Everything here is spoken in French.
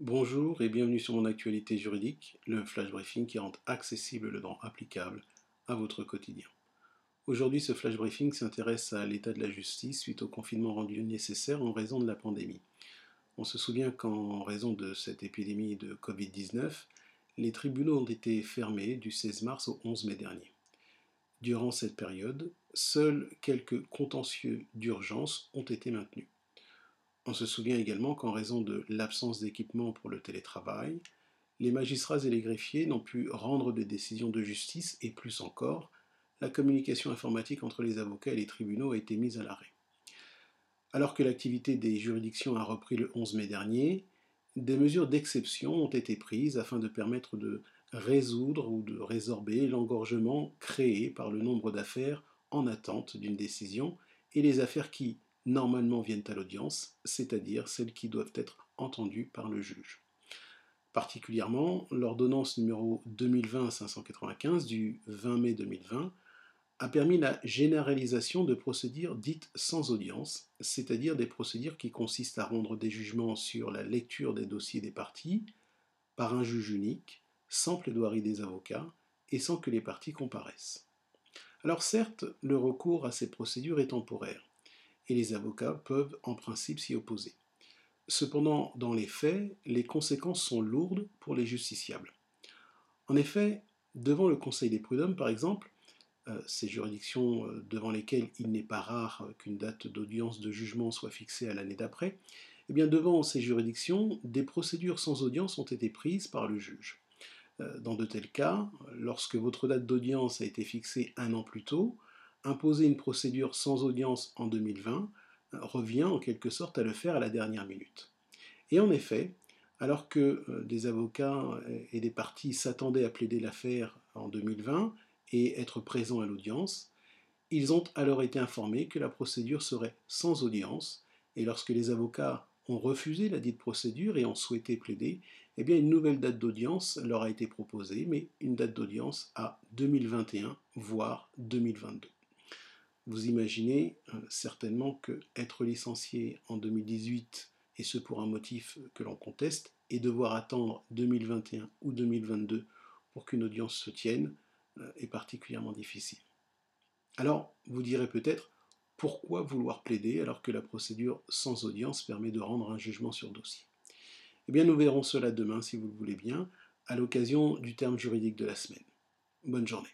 Bonjour et bienvenue sur mon actualité juridique, le flash briefing qui rend accessible le droit applicable à votre quotidien. Aujourd'hui, ce flash briefing s'intéresse à l'état de la justice suite au confinement rendu nécessaire en raison de la pandémie. On se souvient qu'en raison de cette épidémie de Covid-19, les tribunaux ont été fermés du 16 mars au 11 mai dernier. Durant cette période, seuls quelques contentieux d'urgence ont été maintenus. On se souvient également qu'en raison de l'absence d'équipement pour le télétravail, les magistrats et les greffiers n'ont pu rendre des décisions de justice et plus encore, la communication informatique entre les avocats et les tribunaux a été mise à l'arrêt. Alors que l'activité des juridictions a repris le 11 mai dernier, des mesures d'exception ont été prises afin de permettre de résoudre ou de résorber l'engorgement créé par le nombre d'affaires en attente d'une décision et les affaires qui, normalement viennent à l'audience, c'est-à-dire celles qui doivent être entendues par le juge. Particulièrement, l'ordonnance numéro 2020-595 du 20 mai 2020 a permis la généralisation de procédures dites sans audience, c'est-à-dire des procédures qui consistent à rendre des jugements sur la lecture des dossiers des parties par un juge unique, sans plaidoirie des avocats et sans que les parties comparaissent. Alors certes, le recours à ces procédures est temporaire, et les avocats peuvent en principe s'y opposer. Cependant, dans les faits, les conséquences sont lourdes pour les justiciables. En effet, devant le Conseil des prud'hommes, par exemple, euh, ces juridictions euh, devant lesquelles il n'est pas rare qu'une date d'audience de jugement soit fixée à l'année d'après, eh bien devant ces juridictions, des procédures sans audience ont été prises par le juge. Euh, dans de tels cas, lorsque votre date d'audience a été fixée un an plus tôt, imposer une procédure sans audience en 2020 euh, revient en quelque sorte à le faire à la dernière minute. Et en effet, alors que euh, des avocats et des parties s'attendaient à plaider l'affaire en 2020 et être présents à l'audience, ils ont alors été informés que la procédure serait sans audience, et lorsque les avocats ont refusé la dite procédure et ont souhaité plaider, eh bien une nouvelle date d'audience leur a été proposée, mais une date d'audience à 2021, voire 2022. Vous imaginez euh, certainement que être licencié en 2018, et ce pour un motif que l'on conteste, et devoir attendre 2021 ou 2022 pour qu'une audience se tienne, euh, est particulièrement difficile. Alors, vous direz peut-être, pourquoi vouloir plaider alors que la procédure sans audience permet de rendre un jugement sur dossier? Eh bien, nous verrons cela demain, si vous le voulez bien, à l'occasion du terme juridique de la semaine. Bonne journée.